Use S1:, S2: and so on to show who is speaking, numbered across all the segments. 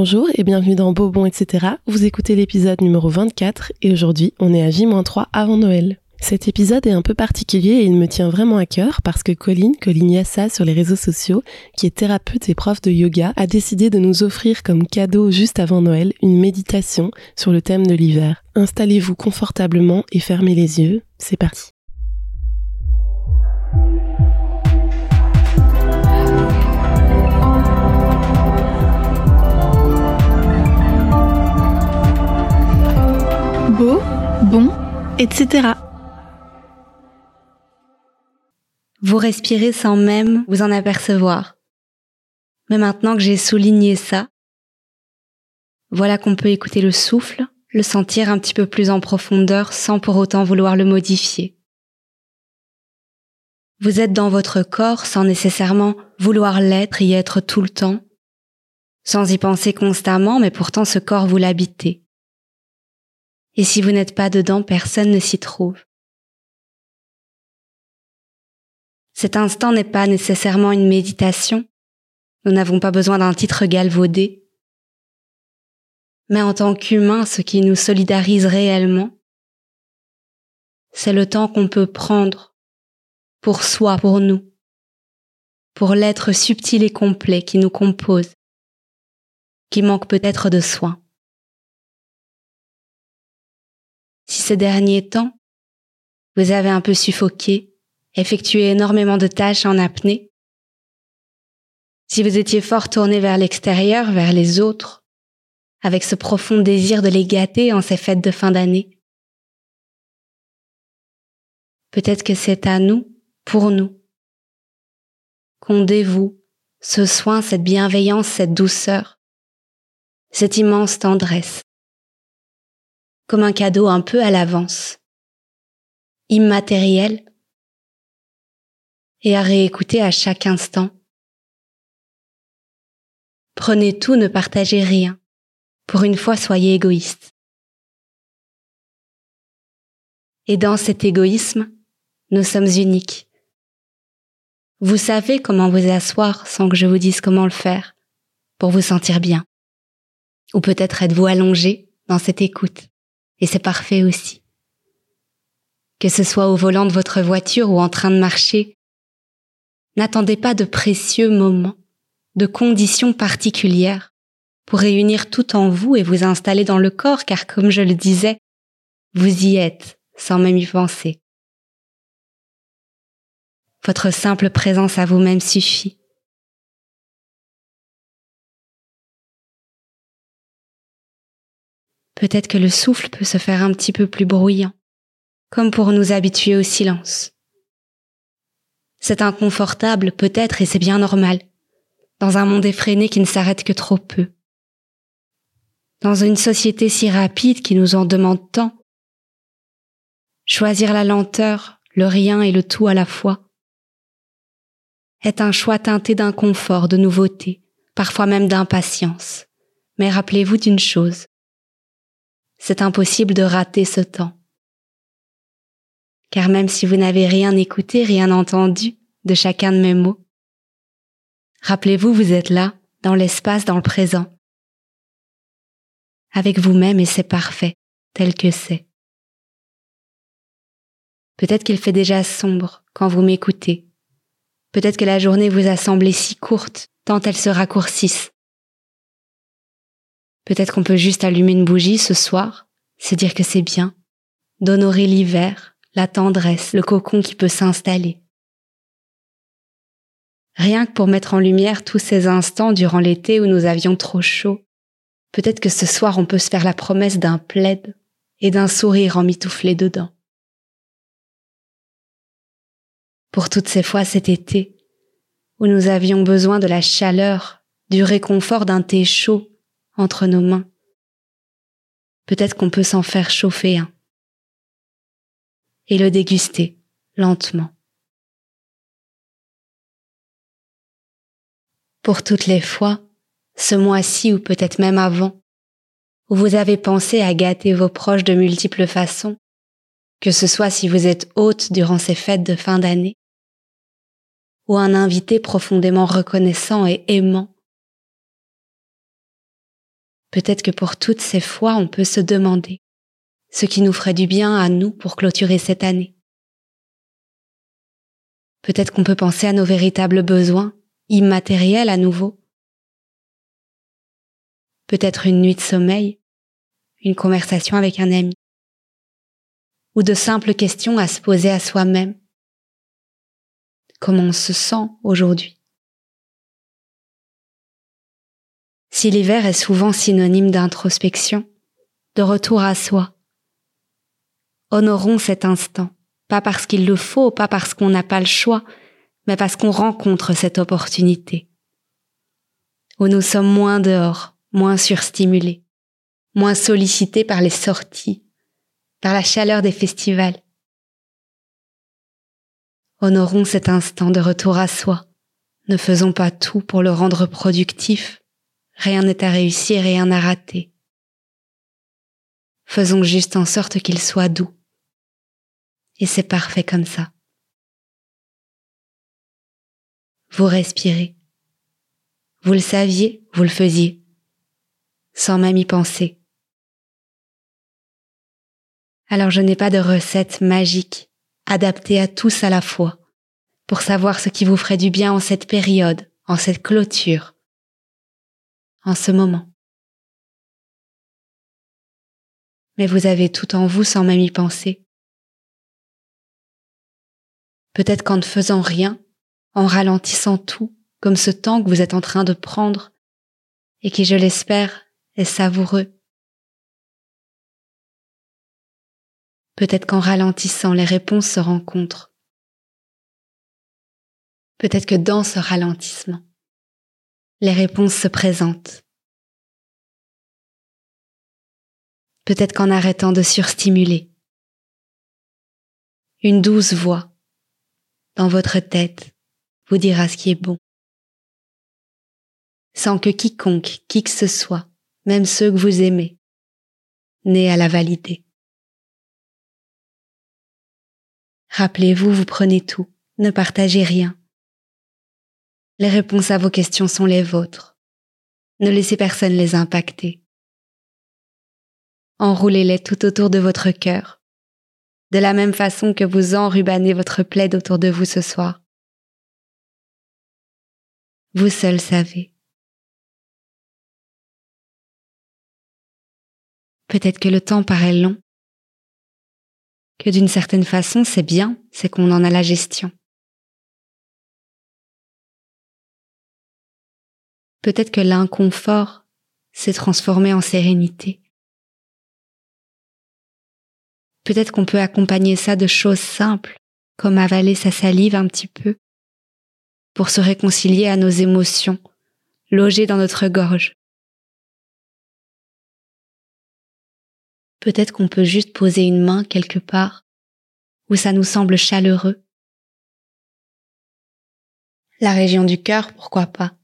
S1: Bonjour et bienvenue dans Bobon, etc. Vous écoutez l'épisode numéro 24 et aujourd'hui on est à J-3 avant Noël. Cet épisode est un peu particulier et il me tient vraiment à cœur parce que Colline, Colline Yassa sur les réseaux sociaux, qui est thérapeute et prof de yoga, a décidé de nous offrir comme cadeau juste avant Noël une méditation sur le thème de l'hiver. Installez-vous confortablement et fermez les yeux. C'est parti.
S2: Etc.
S3: Vous respirez sans même vous en apercevoir. Mais maintenant que j'ai souligné ça, voilà qu'on peut écouter le souffle, le sentir un petit peu plus en profondeur sans pour autant vouloir le modifier. Vous êtes dans votre corps sans nécessairement vouloir l'être y être tout le temps, sans y penser constamment, mais pourtant ce corps vous l'habitez. Et si vous n'êtes pas dedans, personne ne s'y trouve. Cet instant n'est pas nécessairement une méditation. Nous n'avons pas besoin d'un titre galvaudé. Mais en tant qu'humain, ce qui nous solidarise réellement, c'est le temps qu'on peut prendre pour soi, pour nous, pour l'être subtil et complet qui nous compose, qui manque peut-être de soins. Ces derniers temps, vous avez un peu suffoqué, effectué énormément de tâches en apnée, si vous étiez fort tourné vers l'extérieur, vers les autres, avec ce profond désir de les gâter en ces fêtes de fin d'année, peut-être que c'est à nous, pour nous, qu'on dévoue ce soin, cette bienveillance, cette douceur, cette immense tendresse, comme un cadeau un peu à l'avance, immatériel, et à réécouter à chaque instant. Prenez tout, ne partagez rien. Pour une fois, soyez égoïste. Et dans cet égoïsme, nous sommes uniques. Vous savez comment vous asseoir sans que je vous dise comment le faire, pour vous sentir bien. Ou peut-être êtes-vous allongé dans cette écoute, et c'est parfait aussi. Que ce soit au volant de votre voiture ou en train de marcher, N'attendez pas de précieux moments, de conditions particulières pour réunir tout en vous et vous installer dans le corps, car comme je le disais, vous y êtes sans même y penser. Votre simple présence à vous-même suffit. Peut-être que le souffle peut se faire un petit peu plus bruyant, comme pour nous habituer au silence. C'est inconfortable peut-être et c'est bien normal, dans un monde effréné qui ne s'arrête que trop peu. Dans une société si rapide qui nous en demande tant. Choisir la lenteur, le rien et le tout à la fois est un choix teinté d'inconfort, de nouveauté, parfois même d'impatience. Mais rappelez-vous d'une chose. C'est impossible de rater ce temps car même si vous n'avez rien écouté, rien entendu de chacun de mes mots, rappelez-vous, vous êtes là, dans l'espace, dans le présent, avec vous-même et c'est parfait, tel que c'est. Peut-être qu'il fait déjà sombre quand vous m'écoutez. Peut-être que la journée vous a semblé si courte, tant elle se raccourcisse. Peut-être qu'on peut juste allumer une bougie ce soir, se dire que c'est bien, d'honorer l'hiver, la tendresse, le cocon qui peut s'installer. Rien que pour mettre en lumière tous ces instants durant l'été où nous avions trop chaud, peut-être que ce soir on peut se faire la promesse d'un plaid et d'un sourire emmitouflé dedans. Pour toutes ces fois cet été, où nous avions besoin de la chaleur, du réconfort d'un thé chaud entre nos mains, peut-être qu'on peut s'en faire chauffer un et le déguster lentement. Pour toutes les fois, ce mois-ci ou peut-être même avant, où vous avez pensé à gâter vos proches de multiples façons, que ce soit si vous êtes hôte durant ces fêtes de fin d'année, ou un invité profondément reconnaissant et aimant, Peut-être que pour toutes ces fois, on peut se demander ce qui nous ferait du bien à nous pour clôturer cette année. Peut-être qu'on peut penser à nos véritables besoins, immatériels à nouveau. Peut-être une nuit de sommeil, une conversation avec un ami, ou de simples questions à se poser à soi-même. Comment on se sent aujourd'hui? Si l'hiver est souvent synonyme d'introspection, de retour à soi, honorons cet instant, pas parce qu'il le faut, pas parce qu'on n'a pas le choix, mais parce qu'on rencontre cette opportunité, où nous sommes moins dehors, moins surstimulés, moins sollicités par les sorties, par la chaleur des festivals. Honorons cet instant de retour à soi. Ne faisons pas tout pour le rendre productif. Rien n'est à réussir, rien à rater. Faisons juste en sorte qu'il soit doux. Et c'est parfait comme ça. Vous respirez. Vous le saviez, vous le faisiez, sans même y penser. Alors je n'ai pas de recette magique adaptée à tous à la fois pour savoir ce qui vous ferait du bien en cette période, en cette clôture, en ce moment. Mais vous avez tout en vous sans même y penser. Peut-être qu'en ne faisant rien, en ralentissant tout, comme ce temps que vous êtes en train de prendre, et qui, je l'espère, est savoureux. Peut-être qu'en ralentissant, les réponses se rencontrent. Peut-être que dans ce ralentissement, les réponses se présentent. Peut-être qu'en arrêtant de surstimuler, une douce voix dans votre tête vous dira ce qui est bon. Sans que quiconque, qui que ce soit, même ceux que vous aimez, n'ait à la valider. Rappelez-vous, vous prenez tout, ne partagez rien. Les réponses à vos questions sont les vôtres. Ne laissez personne les impacter. Enroulez-les tout autour de votre cœur de la même façon que vous enrubanez votre plaid autour de vous ce soir. Vous seul savez. Peut-être que le temps paraît long, que d'une certaine façon c'est bien, c'est qu'on en a la gestion. Peut-être que l'inconfort s'est transformé en sérénité. Peut-être qu'on peut accompagner ça de choses simples, comme avaler sa salive un petit peu, pour se réconcilier à nos émotions, logées dans notre gorge. Peut-être qu'on peut juste poser une main quelque part où ça nous semble chaleureux. La région du cœur, pourquoi pas,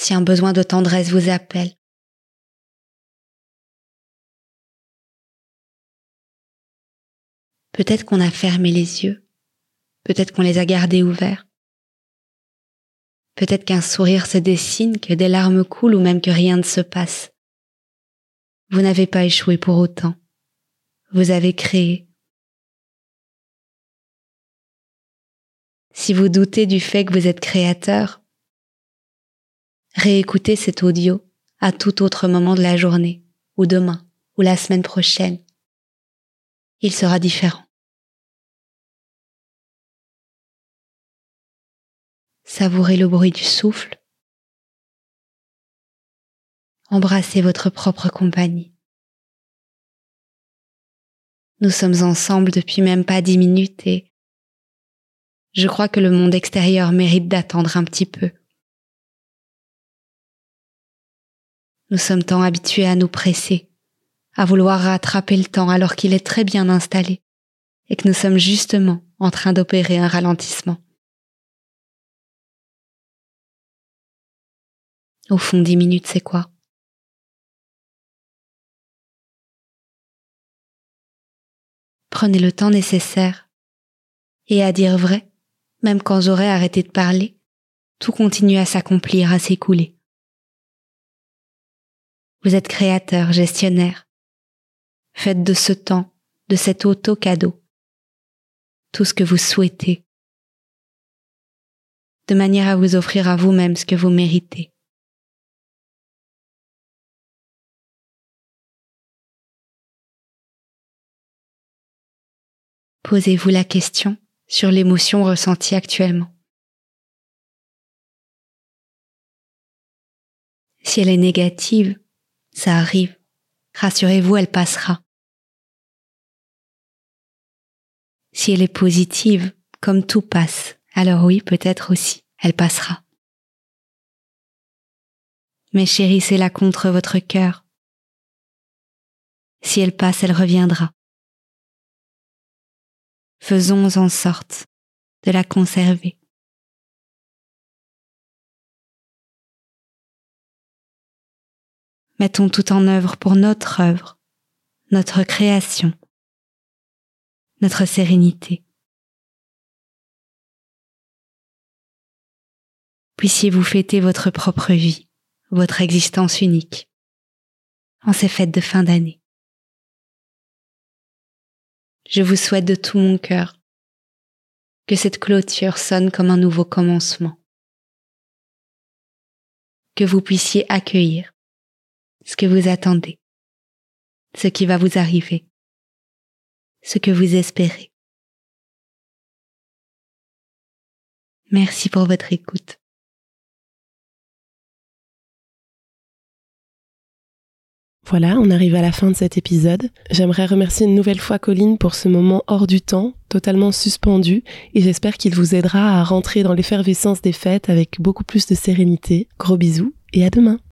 S3: si un besoin de tendresse vous appelle. Peut-être qu'on a fermé les yeux. Peut-être qu'on les a gardés ouverts. Peut-être qu'un sourire se dessine, que des larmes coulent ou même que rien ne se passe. Vous n'avez pas échoué pour autant. Vous avez créé. Si vous doutez du fait que vous êtes créateur, réécoutez cet audio à tout autre moment de la journée, ou demain, ou la semaine prochaine. Il sera différent. Savourez le bruit du souffle. Embrassez votre propre compagnie. Nous sommes ensemble depuis même pas dix minutes et je crois que le monde extérieur mérite d'attendre un petit peu. Nous sommes tant habitués à nous presser, à vouloir rattraper le temps alors qu'il est très bien installé et que nous sommes justement en train d'opérer un ralentissement. Au fond, dix minutes, c'est quoi? Prenez le temps nécessaire. Et à dire vrai, même quand j'aurai arrêté de parler, tout continue à s'accomplir, à s'écouler. Vous êtes créateur, gestionnaire. Faites de ce temps, de cet auto-cadeau, tout ce que vous souhaitez, de manière à vous offrir à vous-même ce que vous méritez. Posez-vous la question sur l'émotion ressentie actuellement. Si elle est négative, ça arrive. Rassurez-vous, elle passera. Si elle est positive, comme tout passe, alors oui, peut-être aussi, elle passera. Mais chérissez-la contre votre cœur. Si elle passe, elle reviendra. Faisons en sorte de la conserver. Mettons tout en œuvre pour notre œuvre, notre création, notre sérénité. Puissiez-vous fêter votre propre vie, votre existence unique, en ces fêtes de fin d'année. Je vous souhaite de tout mon cœur que cette clôture sonne comme un nouveau commencement, que vous puissiez accueillir ce que vous attendez, ce qui va vous arriver, ce que vous espérez. Merci pour votre écoute.
S1: Voilà, on arrive à la fin de cet épisode. J'aimerais remercier une nouvelle fois Colline pour ce moment hors du temps, totalement suspendu, et j'espère qu'il vous aidera à rentrer dans l'effervescence des fêtes avec beaucoup plus de sérénité. Gros bisous et à demain